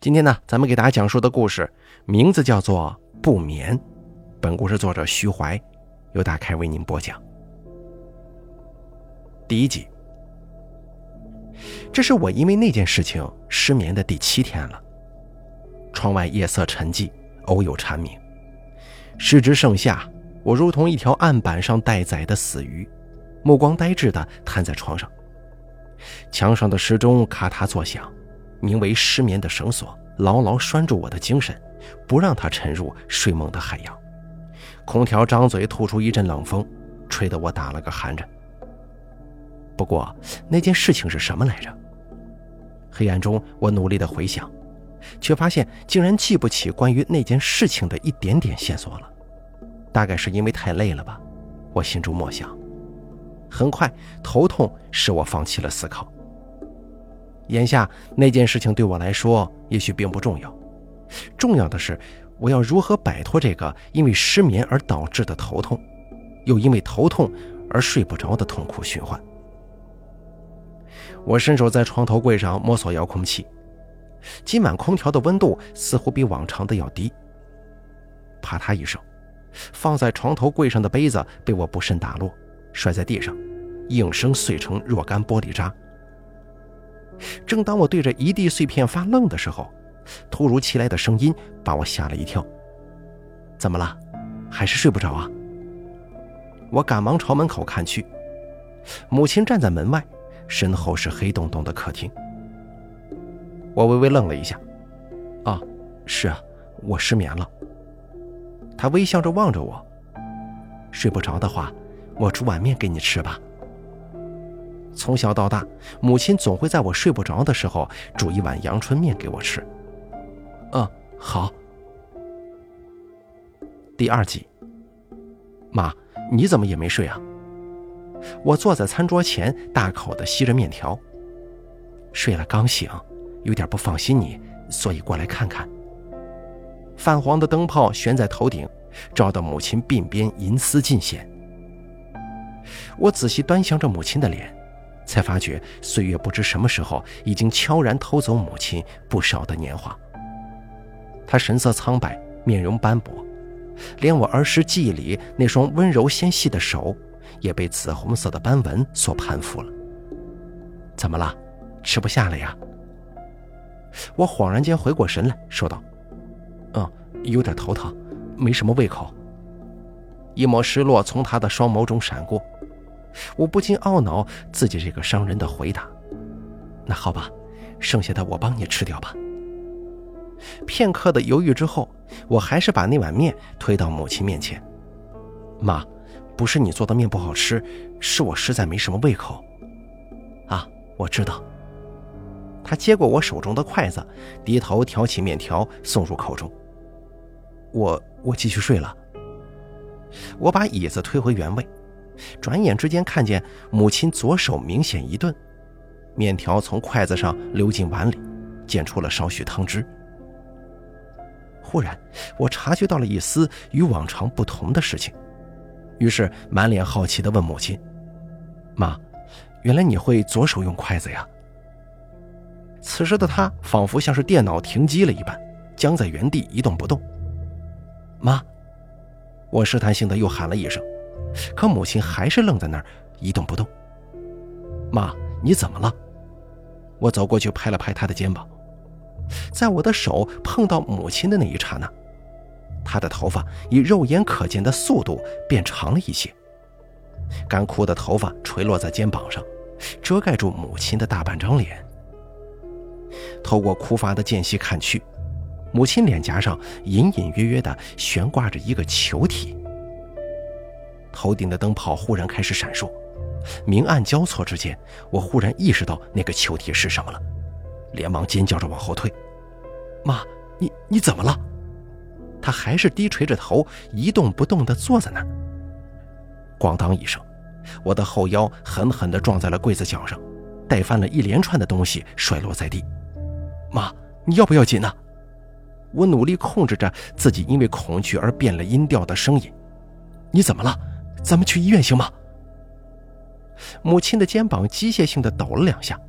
今天呢，咱们给大家讲述的故事名字叫做《不眠》，本故事作者徐怀，由大开为您播讲。第一集，这是我因为那件事情失眠的第七天了。窗外夜色沉寂，偶有蝉鸣。时值盛夏，我如同一条案板上待宰的死鱼，目光呆滞地瘫在床上。墙上的时钟咔嗒作响。名为失眠的绳索牢牢拴住我的精神，不让它沉入睡梦的海洋。空调张嘴吐出一阵冷风，吹得我打了个寒颤。不过那件事情是什么来着？黑暗中，我努力的回想，却发现竟然记不起关于那件事情的一点点线索了。大概是因为太累了吧，我心中默想。很快，头痛使我放弃了思考。眼下那件事情对我来说也许并不重要，重要的是我要如何摆脱这个因为失眠而导致的头痛，又因为头痛而睡不着的痛苦循环。我伸手在床头柜上摸索遥控器，今晚空调的温度似乎比往常的要低。啪嗒一声，放在床头柜上的杯子被我不慎打落，摔在地上，应声碎成若干玻璃渣。正当我对着一地碎片发愣的时候，突如其来的声音把我吓了一跳。怎么了？还是睡不着啊？我赶忙朝门口看去，母亲站在门外，身后是黑洞洞的客厅。我微微愣了一下。啊，是啊，我失眠了。她微笑着望着我。睡不着的话，我煮碗面给你吃吧。从小到大，母亲总会在我睡不着的时候煮一碗阳春面给我吃。嗯，好。第二集，妈，你怎么也没睡啊？我坐在餐桌前，大口的吸着面条。睡了刚醒，有点不放心你，所以过来看看。泛黄的灯泡悬在头顶，照得母亲鬓边银丝尽显。我仔细端详着母亲的脸。才发觉岁月不知什么时候已经悄然偷走母亲不少的年华。他神色苍白，面容斑驳，连我儿时记忆里那双温柔纤细的手，也被紫红色的斑纹所攀附了。怎么了？吃不下了呀？我恍然间回过神来说道：“嗯，有点头疼，没什么胃口。”一抹失落从他的双眸中闪过。我不禁懊恼自己这个伤人的回答。那好吧，剩下的我帮你吃掉吧。片刻的犹豫之后，我还是把那碗面推到母亲面前。妈，不是你做的面不好吃，是我实在没什么胃口。啊，我知道。他接过我手中的筷子，低头挑起面条送入口中。我我继续睡了。我把椅子推回原位。转眼之间，看见母亲左手明显一顿，面条从筷子上流进碗里，溅出了少许汤汁。忽然，我察觉到了一丝与往常不同的事情，于是满脸好奇地问母亲：“妈，原来你会左手用筷子呀？”此时的她仿佛像是电脑停机了一般，僵在原地一动不动。妈，我试探性的又喊了一声。可母亲还是愣在那儿，一动不动。妈，你怎么了？我走过去拍了拍她的肩膀，在我的手碰到母亲的那一刹那，她的头发以肉眼可见的速度变长了一些，干枯的头发垂落在肩膀上，遮盖住母亲的大半张脸。透过枯发的间隙看去，母亲脸颊上隐隐约约地悬挂着一个球体。头顶的灯泡忽然开始闪烁，明暗交错之间，我忽然意识到那个球体是什么了，连忙尖叫着往后退。妈，你你怎么了？他还是低垂着头，一动不动地坐在那儿。咣当一声，我的后腰狠狠地撞在了柜子角上，带翻了一连串的东西摔落在地。妈，你要不要紧呢？我努力控制着自己因为恐惧而变了音调的声音。你怎么了？咱们去医院行吗？母亲的肩膀机械性的抖了两下，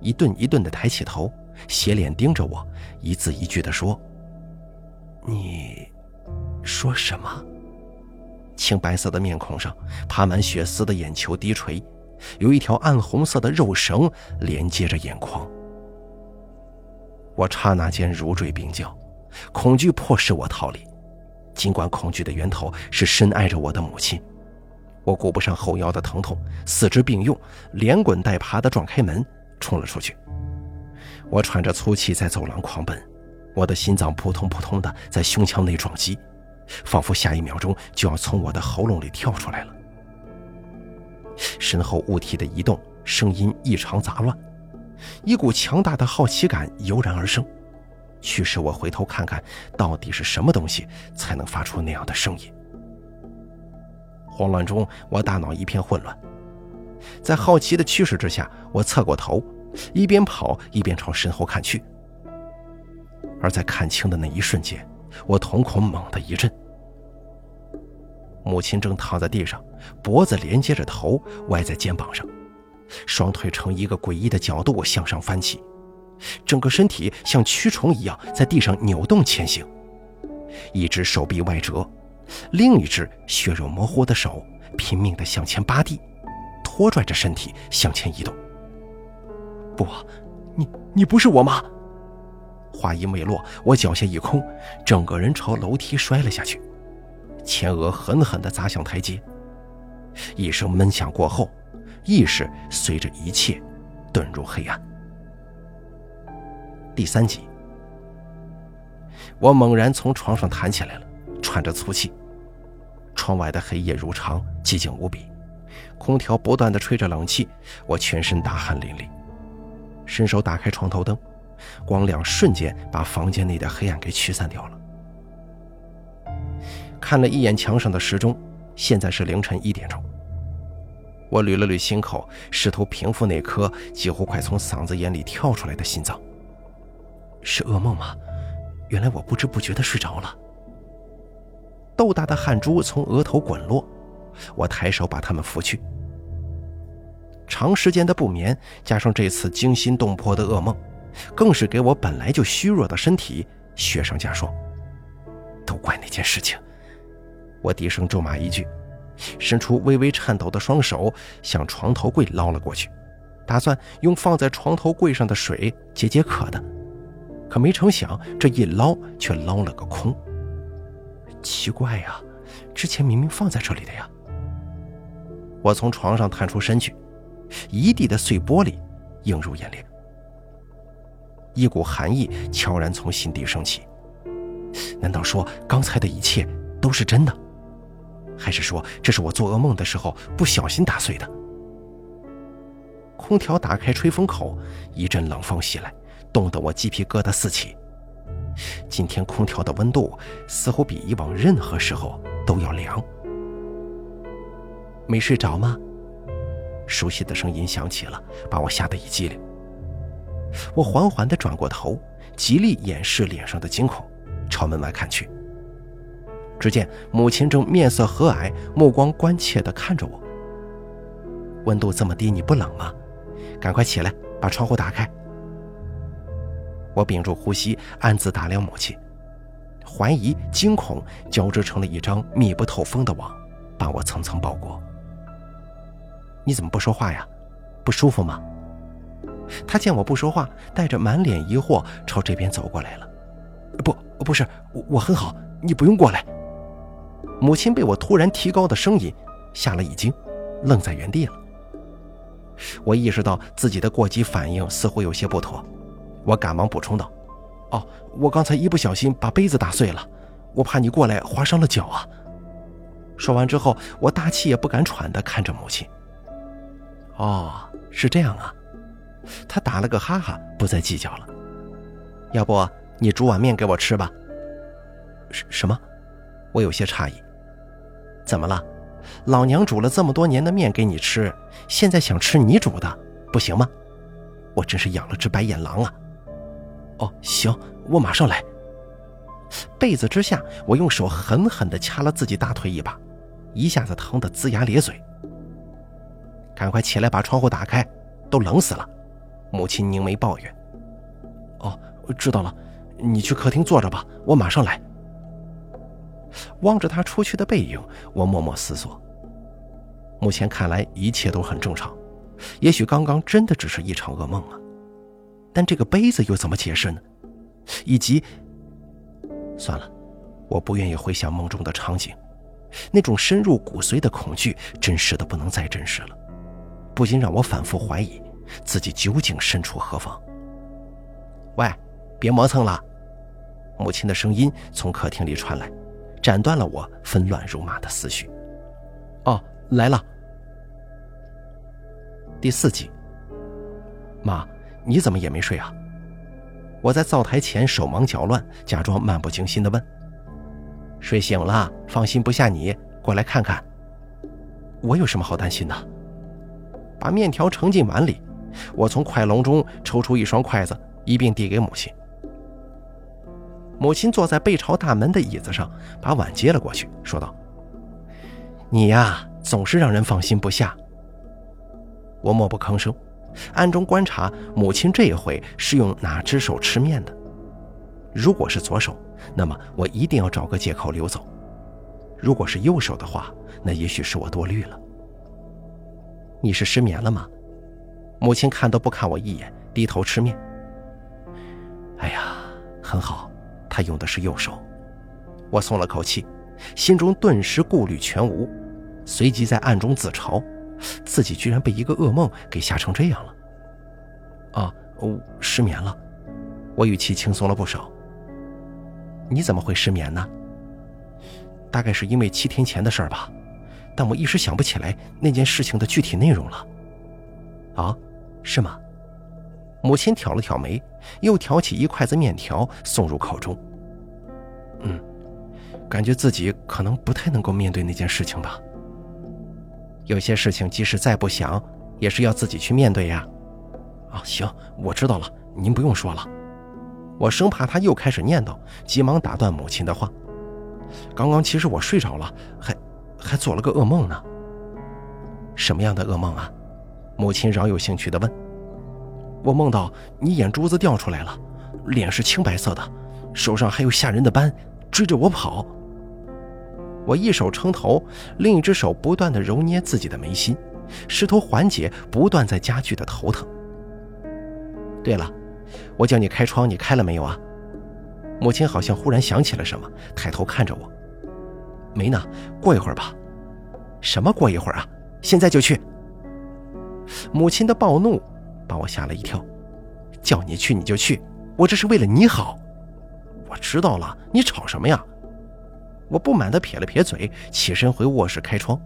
一顿一顿的抬起头，斜脸盯着我，一字一句的说：“你说什么？”青白色的面孔上爬满血丝的眼球低垂，有一条暗红色的肉绳连接着眼眶。我刹那间如坠冰窖，恐惧迫使我逃离，尽管恐惧的源头是深爱着我的母亲。我顾不上后腰的疼痛，四肢并用，连滚带爬地撞开门，冲了出去。我喘着粗气在走廊狂奔，我的心脏扑通扑通地在胸腔内撞击，仿佛下一秒钟就要从我的喉咙里跳出来了。身后物体的移动声音异常杂乱，一股强大的好奇感油然而生，驱使我回头看看到底是什么东西才能发出那样的声音。慌乱中，我大脑一片混乱。在好奇的驱使之下，我侧过头，一边跑一边朝身后看去。而在看清的那一瞬间，我瞳孔猛地一震。母亲正躺在地上，脖子连接着头，歪在肩膀上，双腿呈一个诡异的角度向上翻起，整个身体像蛆虫一样在地上扭动前行，一只手臂外折。另一只血肉模糊的手拼命地向前扒地，拖拽着身体向前移动。不，你你不是我妈！话音未落，我脚下一空，整个人朝楼梯摔了下去，前额狠狠地砸向台阶。一声闷响过后，意识随着一切遁入黑暗。第三集，我猛然从床上弹起来了，喘着粗气。窗外的黑夜如常，寂静无比，空调不断的吹着冷气，我全身大汗淋漓。伸手打开床头灯，光亮瞬间把房间内的黑暗给驱散掉了。看了一眼墙上的时钟，现在是凌晨一点钟。我捋了捋心口，试图平复那颗几乎快从嗓子眼里跳出来的心脏。是噩梦吗？原来我不知不觉的睡着了。豆大的汗珠从额头滚落，我抬手把它们拂去。长时间的不眠，加上这次惊心动魄的噩梦，更是给我本来就虚弱的身体雪上加霜。都怪那件事情！我低声咒骂一句，伸出微微颤抖的双手向床头柜捞了过去，打算用放在床头柜上的水解解渴的。可没成想，这一捞却捞了个空。奇怪呀，之前明明放在这里的呀！我从床上探出身去，一地的碎玻璃映入眼帘，一股寒意悄然从心底升起。难道说刚才的一切都是真的？还是说这是我做噩梦的时候不小心打碎的？空调打开吹风口，一阵冷风袭来，冻得我鸡皮疙瘩四起。今天空调的温度似乎比以往任何时候都要凉。没睡着吗？熟悉的声音响起了，把我吓得一激灵。我缓缓地转过头，极力掩饰脸上的惊恐，朝门外看去。只见母亲正面色和蔼，目光关切地看着我。温度这么低，你不冷吗？赶快起来，把窗户打开。我屏住呼吸，暗自打量母亲，怀疑、惊恐交织成了一张密不透风的网，把我层层包裹。你怎么不说话呀？不舒服吗？他见我不说话，带着满脸疑惑朝这边走过来了。不，不是，我我很好，你不用过来。母亲被我突然提高的声音吓了一惊，愣在原地了。我意识到自己的过激反应似乎有些不妥。我赶忙补充道：“哦，我刚才一不小心把杯子打碎了，我怕你过来划伤了脚啊。”说完之后，我大气也不敢喘地看着母亲。“哦，是这样啊。”他打了个哈哈，不再计较了。“要不你煮碗面给我吃吧？”“什什么？”我有些诧异。“怎么了？老娘煮了这么多年的面给你吃，现在想吃你煮的，不行吗？我真是养了只白眼狼啊！”哦，行，我马上来。被子之下，我用手狠狠地掐了自己大腿一把，一下子疼得龇牙咧嘴。赶快起来，把窗户打开，都冷死了。母亲凝眉抱怨。哦，知道了，你去客厅坐着吧，我马上来。望着他出去的背影，我默默思索。目前看来一切都很正常，也许刚刚真的只是一场噩梦啊。但这个杯子又怎么解释呢？以及，算了，我不愿意回想梦中的场景，那种深入骨髓的恐惧，真实的不能再真实了，不禁让我反复怀疑自己究竟身处何方。喂，别磨蹭了！母亲的声音从客厅里传来，斩断了我纷乱如麻的思绪。哦，来了。第四集，妈。你怎么也没睡啊？我在灶台前手忙脚乱，假装漫不经心地问：“睡醒了，放心不下你，过来看看。”我有什么好担心的？把面条盛进碗里，我从筷笼中抽出一双筷子，一并递给母亲。母亲坐在背朝大门的椅子上，把碗接了过去，说道：“你呀，总是让人放心不下。”我默不吭声。暗中观察母亲这一回是用哪只手吃面的。如果是左手，那么我一定要找个借口溜走；如果是右手的话，那也许是我多虑了。你是失眠了吗？母亲看都不看我一眼，低头吃面。哎呀，很好，她用的是右手。我松了口气，心中顿时顾虑全无，随即在暗中自嘲。自己居然被一个噩梦给吓成这样了！啊，哦，失眠了。我语气轻松了不少。你怎么会失眠呢？大概是因为七天前的事儿吧，但我一时想不起来那件事情的具体内容了。啊，是吗？母亲挑了挑眉，又挑起一筷子面条送入口中。嗯，感觉自己可能不太能够面对那件事情吧。有些事情即使再不想，也是要自己去面对呀。啊，行，我知道了，您不用说了。我生怕他又开始念叨，急忙打断母亲的话。刚刚其实我睡着了，还还做了个噩梦呢。什么样的噩梦啊？母亲饶有兴趣地问。我梦到你眼珠子掉出来了，脸是青白色的，手上还有吓人的斑，追着我跑。我一手撑头，另一只手不断的揉捏自己的眉心，试图缓解不断在加剧的头疼。对了，我叫你开窗，你开了没有啊？母亲好像忽然想起了什么，抬头看着我。没呢，过一会儿吧。什么过一会儿啊？现在就去。母亲的暴怒把我吓了一跳，叫你去你就去，我这是为了你好。我知道了，你吵什么呀？我不满地撇了撇嘴，起身回卧室开窗。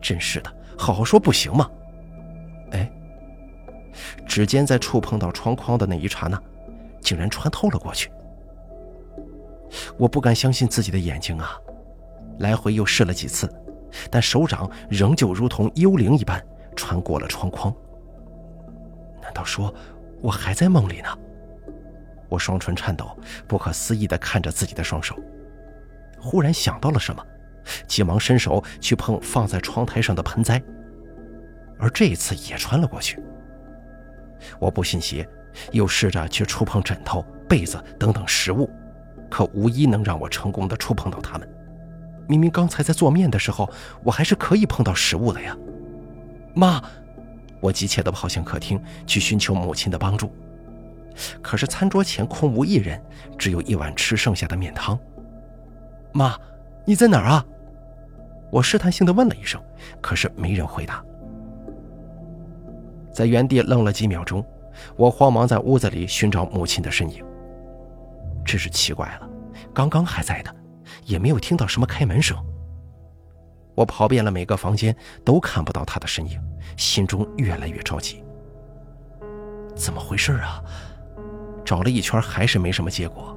真是的，好好说不行吗？哎，指尖在触碰到窗框的那一刹那，竟然穿透了过去。我不敢相信自己的眼睛啊！来回又试了几次，但手掌仍旧如同幽灵一般穿过了窗框。难道说我还在梦里呢？我双唇颤抖，不可思议地看着自己的双手。忽然想到了什么，急忙伸手去碰放在窗台上的盆栽，而这一次也穿了过去。我不信邪，又试着去触碰枕头、被子等等食物，可无一能让我成功的触碰到它们。明明刚才在做面的时候，我还是可以碰到食物的呀！妈，我急切地跑向客厅去寻求母亲的帮助，可是餐桌前空无一人，只有一碗吃剩下的面汤。妈，你在哪儿啊？我试探性的问了一声，可是没人回答。在原地愣了几秒钟，我慌忙在屋子里寻找母亲的身影。真是奇怪了，刚刚还在的，也没有听到什么开门声。我跑遍了每个房间，都看不到她的身影，心中越来越着急。怎么回事啊？找了一圈，还是没什么结果。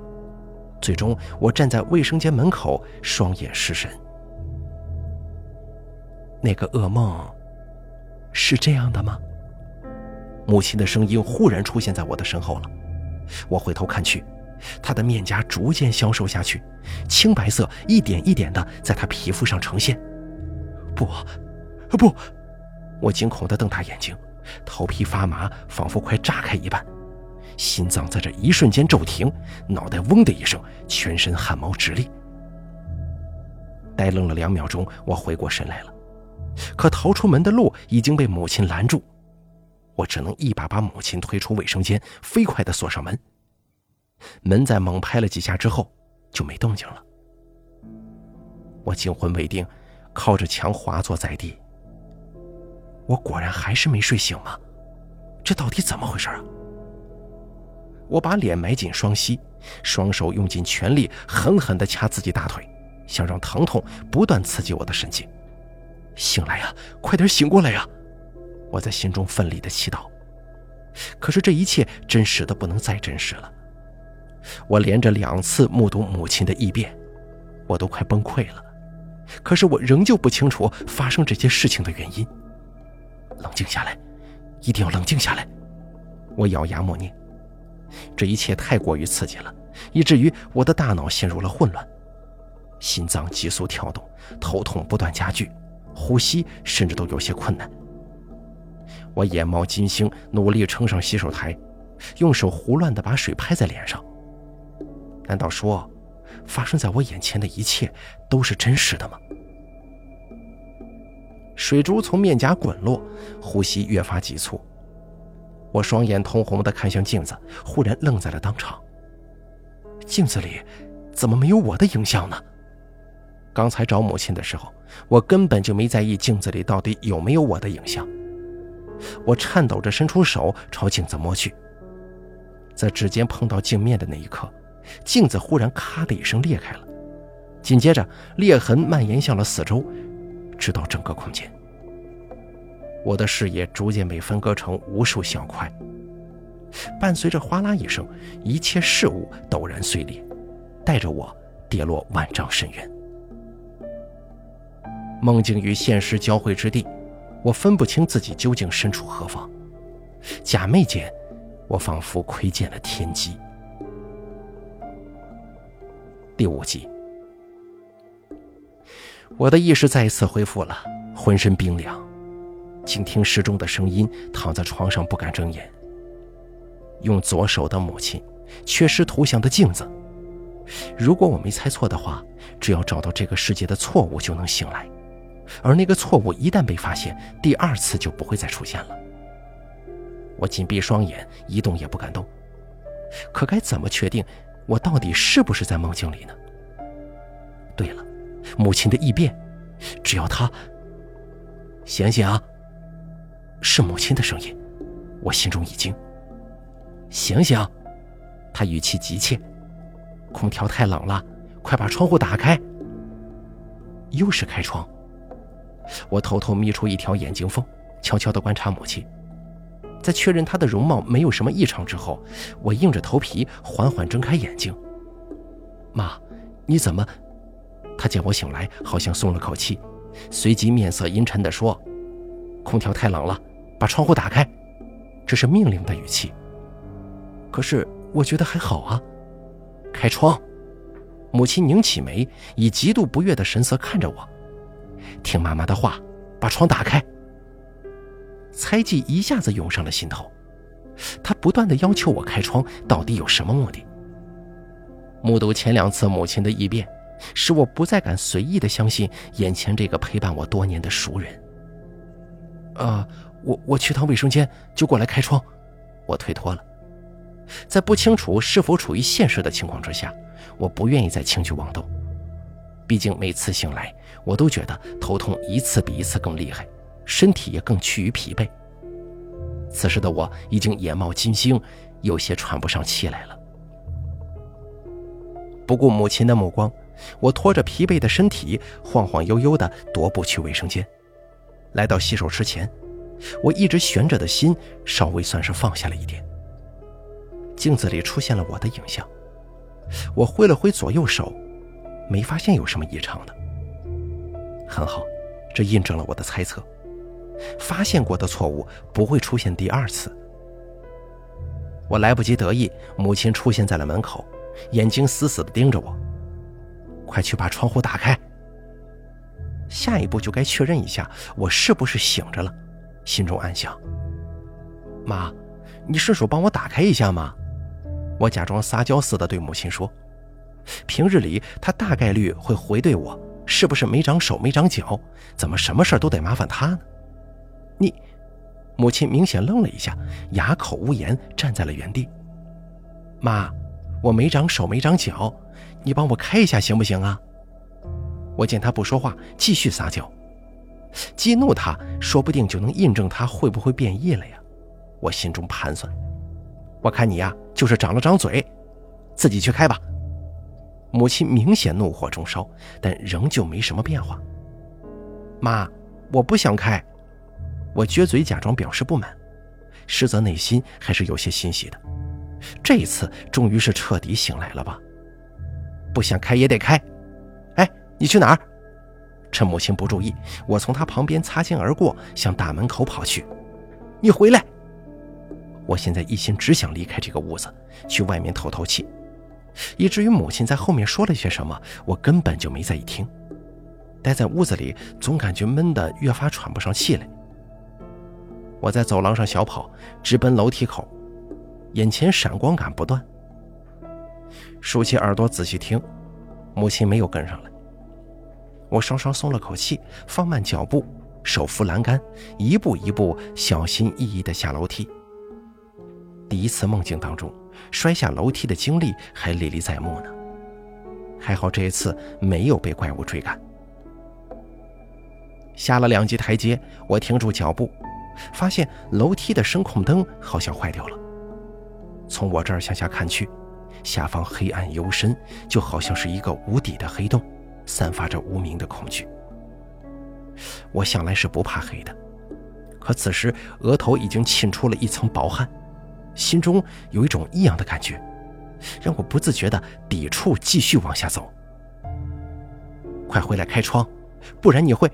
最终，我站在卫生间门口，双眼失神。那个噩梦是这样的吗？母亲的声音忽然出现在我的身后了。我回头看去，她的面颊逐渐消瘦下去，青白色一点一点的在她皮肤上呈现。不，不！我惊恐的瞪大眼睛，头皮发麻，仿佛快炸开一般。心脏在这一瞬间骤停，脑袋嗡的一声，全身汗毛直立。呆愣了两秒钟，我回过神来了，可逃出门的路已经被母亲拦住，我只能一把把母亲推出卫生间，飞快地锁上门。门在猛拍了几下之后就没动静了。我惊魂未定，靠着墙滑坐在地。我果然还是没睡醒吗？这到底怎么回事啊？我把脸埋进双膝，双手用尽全力，狠狠地掐自己大腿。想让疼痛不断刺激我的神经，醒来呀，快点醒过来呀！我在心中奋力的祈祷。可是这一切真实的不能再真实了。我连着两次目睹母亲的异变，我都快崩溃了。可是我仍旧不清楚发生这些事情的原因。冷静下来，一定要冷静下来！我咬牙默念。这一切太过于刺激了，以至于我的大脑陷入了混乱。心脏急速跳动，头痛不断加剧，呼吸甚至都有些困难。我眼冒金星，努力撑上洗手台，用手胡乱地把水拍在脸上。难道说，发生在我眼前的一切都是真实的吗？水珠从面颊滚落，呼吸越发急促。我双眼通红地看向镜子，忽然愣在了当场。镜子里怎么没有我的影像呢？刚才找母亲的时候，我根本就没在意镜子里到底有没有我的影像。我颤抖着伸出手朝镜子摸去，在指尖碰到镜面的那一刻，镜子忽然咔的一声裂开了，紧接着裂痕蔓延向了四周，直到整个空间。我的视野逐渐被分割成无数小块，伴随着哗啦一声，一切事物陡然碎裂，带着我跌落万丈深渊。梦境与现实交汇之地，我分不清自己究竟身处何方。假寐间，我仿佛窥见了天机。第五集，我的意识再一次恢复了，浑身冰凉，倾听时钟的声音，躺在床上不敢睁眼。用左手的母亲，缺失图像的镜子。如果我没猜错的话，只要找到这个世界的错误，就能醒来。而那个错误一旦被发现，第二次就不会再出现了。我紧闭双眼，一动也不敢动。可该怎么确定我到底是不是在梦境里呢？对了，母亲的异变，只要她醒醒啊！是母亲的声音，我心中一惊。醒醒！她语气急切。空调太冷了，快把窗户打开。又是开窗。我偷偷眯出一条眼睛缝，悄悄地观察母亲。在确认她的容貌没有什么异常之后，我硬着头皮缓缓睁开眼睛。妈，你怎么？她见我醒来，好像松了口气，随即面色阴沉地说：“空调太冷了，把窗户打开。”这是命令的语气。可是我觉得还好啊。开窗。母亲拧起眉，以极度不悦的神色看着我。听妈妈的话，把窗打开。猜忌一下子涌上了心头，他不断的要求我开窗，到底有什么目的？目睹前两次母亲的异变，使我不再敢随意的相信眼前这个陪伴我多年的熟人。啊，我我去趟卫生间就过来开窗，我推脱了。在不清楚是否处于现实的情况之下，我不愿意再轻举妄动。毕竟每次醒来，我都觉得头痛一次比一次更厉害，身体也更趋于疲惫。此时的我已经眼冒金星，有些喘不上气来了。不顾母亲的目光，我拖着疲惫的身体，晃晃悠悠地踱步去卫生间。来到洗手池前，我一直悬着的心稍微算是放下了一点。镜子里出现了我的影像，我挥了挥左右手。没发现有什么异常的，很好，这印证了我的猜测。发现过的错误不会出现第二次。我来不及得意，母亲出现在了门口，眼睛死死地盯着我。快去把窗户打开。下一步就该确认一下我是不是醒着了，心中暗想。妈，你顺手帮我打开一下吗？我假装撒娇似的对母亲说：“平日里他大概率会回怼我，是不是没长手没长脚？怎么什么事都得麻烦他呢？”你，母亲明显愣了一下，哑口无言，站在了原地。妈，我没长手没长脚，你帮我开一下行不行啊？我见他不说话，继续撒娇，激怒他，说不定就能印证他会不会变异了呀。我心中盘算，我看你呀，就是长了张嘴，自己去开吧。母亲明显怒火中烧，但仍旧没什么变化。妈，我不想开。我撅嘴假装表示不满，实则内心还是有些欣喜的。这一次终于是彻底醒来了吧？不想开也得开。哎，你去哪儿？趁母亲不注意，我从她旁边擦肩而过，向大门口跑去。你回来！我现在一心只想离开这个屋子，去外面透透气，以至于母亲在后面说了些什么，我根本就没在意听。待在屋子里，总感觉闷得越发喘不上气来。我在走廊上小跑，直奔楼梯口，眼前闪光感不断。竖起耳朵仔细听，母亲没有跟上来。我稍稍松了口气，放慢脚步，手扶栏杆，一步一步小心翼翼地下楼梯。第一次梦境当中摔下楼梯的经历还历历在目呢。还好这一次没有被怪物追赶。下了两级台阶，我停住脚步。发现楼梯的声控灯好像坏掉了。从我这儿向下看去，下方黑暗幽深，就好像是一个无底的黑洞，散发着无名的恐惧。我向来是不怕黑的，可此时额头已经沁出了一层薄汗，心中有一种异样的感觉，让我不自觉地抵触继续往下走。快回来开窗，不然你会……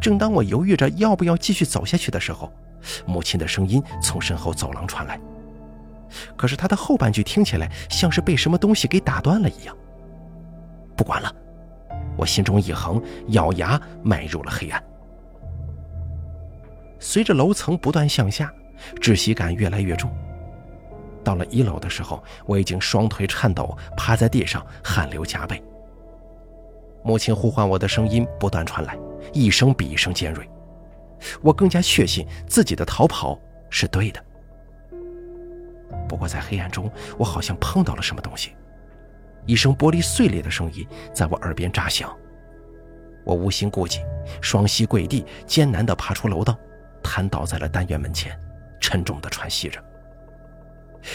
正当我犹豫着要不要继续走下去的时候，母亲的声音从身后走廊传来。可是她的后半句听起来像是被什么东西给打断了一样。不管了，我心中一横，咬牙迈入了黑暗。随着楼层不断向下，窒息感越来越重。到了一楼的时候，我已经双腿颤抖，趴在地上，汗流浃背。母亲呼唤我的声音不断传来。一声比一声尖锐，我更加确信自己的逃跑是对的。不过在黑暗中，我好像碰到了什么东西，一声玻璃碎裂的声音在我耳边炸响。我无心顾忌，双膝跪地，艰难地爬出楼道，瘫倒在了单元门前，沉重地喘息着。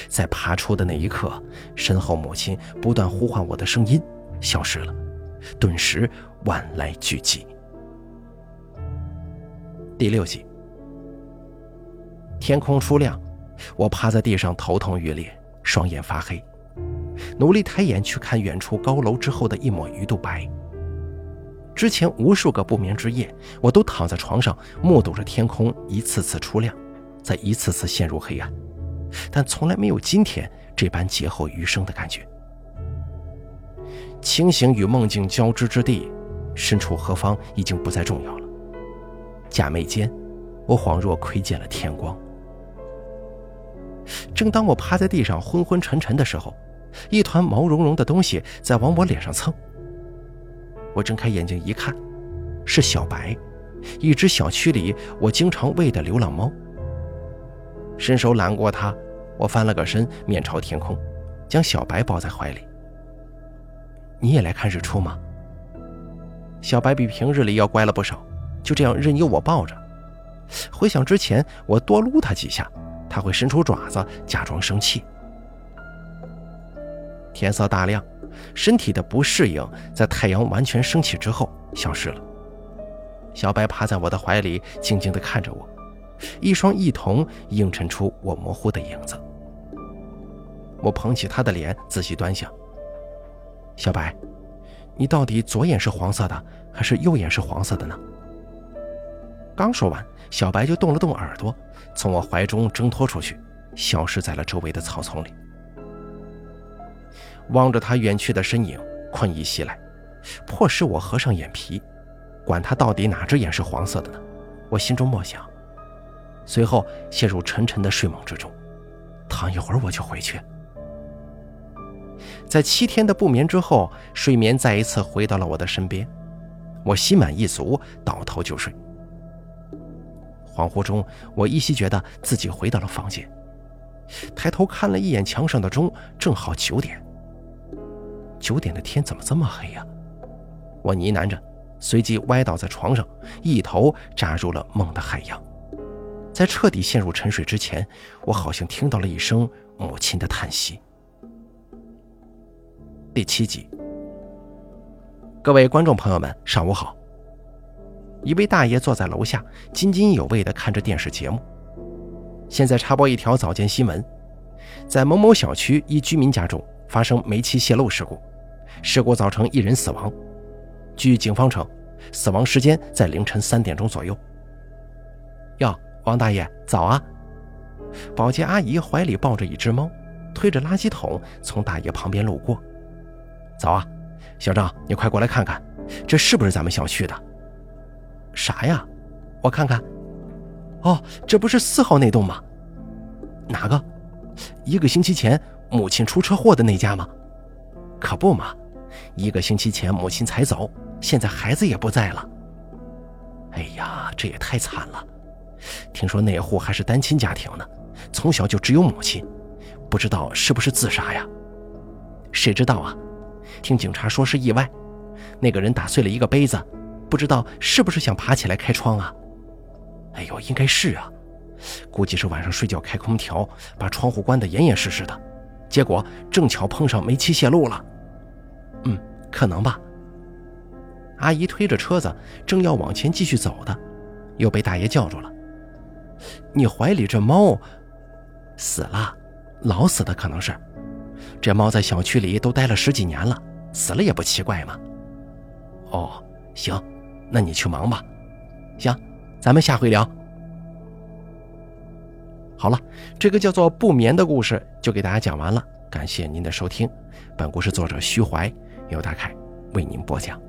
在爬出的那一刻，身后母亲不断呼唤我的声音消失了，顿时万籁俱寂。第六集，天空初亮，我趴在地上，头痛欲裂，双眼发黑，努力抬眼去看远处高楼之后的一抹鱼肚白。之前无数个不眠之夜，我都躺在床上，目睹着天空一次次出亮，再一次次陷入黑暗，但从来没有今天这般劫后余生的感觉。清醒与梦境交织之地，身处何方已经不再重要了。假寐间，我恍若窥见了天光。正当我趴在地上昏昏沉沉的时候，一团毛茸茸的东西在往我脸上蹭。我睁开眼睛一看，是小白，一只小区里我经常喂的流浪猫。伸手揽过它，我翻了个身，面朝天空，将小白抱在怀里。你也来看日出吗？小白比平日里要乖了不少。就这样任由我抱着，回想之前我多撸它几下，它会伸出爪子假装生气。天色大亮，身体的不适应在太阳完全升起之后消失了。小白趴在我的怀里，静静地看着我，一双异瞳映衬出我模糊的影子。我捧起他的脸，仔细端详。小白，你到底左眼是黄色的，还是右眼是黄色的呢？刚说完，小白就动了动耳朵，从我怀中挣脱出去，消失在了周围的草丛里。望着他远去的身影，困意袭来，迫使我合上眼皮。管他到底哪只眼是黄色的呢？我心中默想，随后陷入沉沉的睡梦之中。躺一会儿我就回去。在七天的不眠之后，睡眠再一次回到了我的身边，我心满意足，倒头就睡。恍惚中，我依稀觉得自己回到了房间，抬头看了一眼墙上的钟，正好九点。九点的天怎么这么黑呀？我呢喃着，随即歪倒在床上，一头扎入了梦的海洋。在彻底陷入沉睡之前，我好像听到了一声母亲的叹息。第七集，各位观众朋友们，上午好。一位大爷坐在楼下，津津有味地看着电视节目。现在插播一条早间新闻：在某某小区一居民家中发生煤气泄漏事故，事故造成一人死亡。据警方称，死亡时间在凌晨三点钟左右。哟，王大爷早啊！保洁阿姨怀里抱着一只猫，推着垃圾桶从大爷旁边路过。早啊，小张，你快过来看看，这是不是咱们小区的？啥呀？我看看。哦，这不是四号那栋吗？哪个？一个星期前母亲出车祸的那家吗？可不嘛，一个星期前母亲才走，现在孩子也不在了。哎呀，这也太惨了！听说那户还是单亲家庭呢，从小就只有母亲，不知道是不是自杀呀？谁知道啊？听警察说是意外，那个人打碎了一个杯子。不知道是不是想爬起来开窗啊？哎呦，应该是啊，估计是晚上睡觉开空调，把窗户关得严严实实的，结果正巧碰上煤气泄漏了。嗯，可能吧。阿姨推着车子正要往前继续走的，又被大爷叫住了。你怀里这猫死了，老死的可能是。这猫在小区里都待了十几年了，死了也不奇怪嘛。哦，行。那你去忙吧，行，咱们下回聊。好了，这个叫做不眠的故事就给大家讲完了，感谢您的收听。本故事作者徐怀，由大凯为您播讲。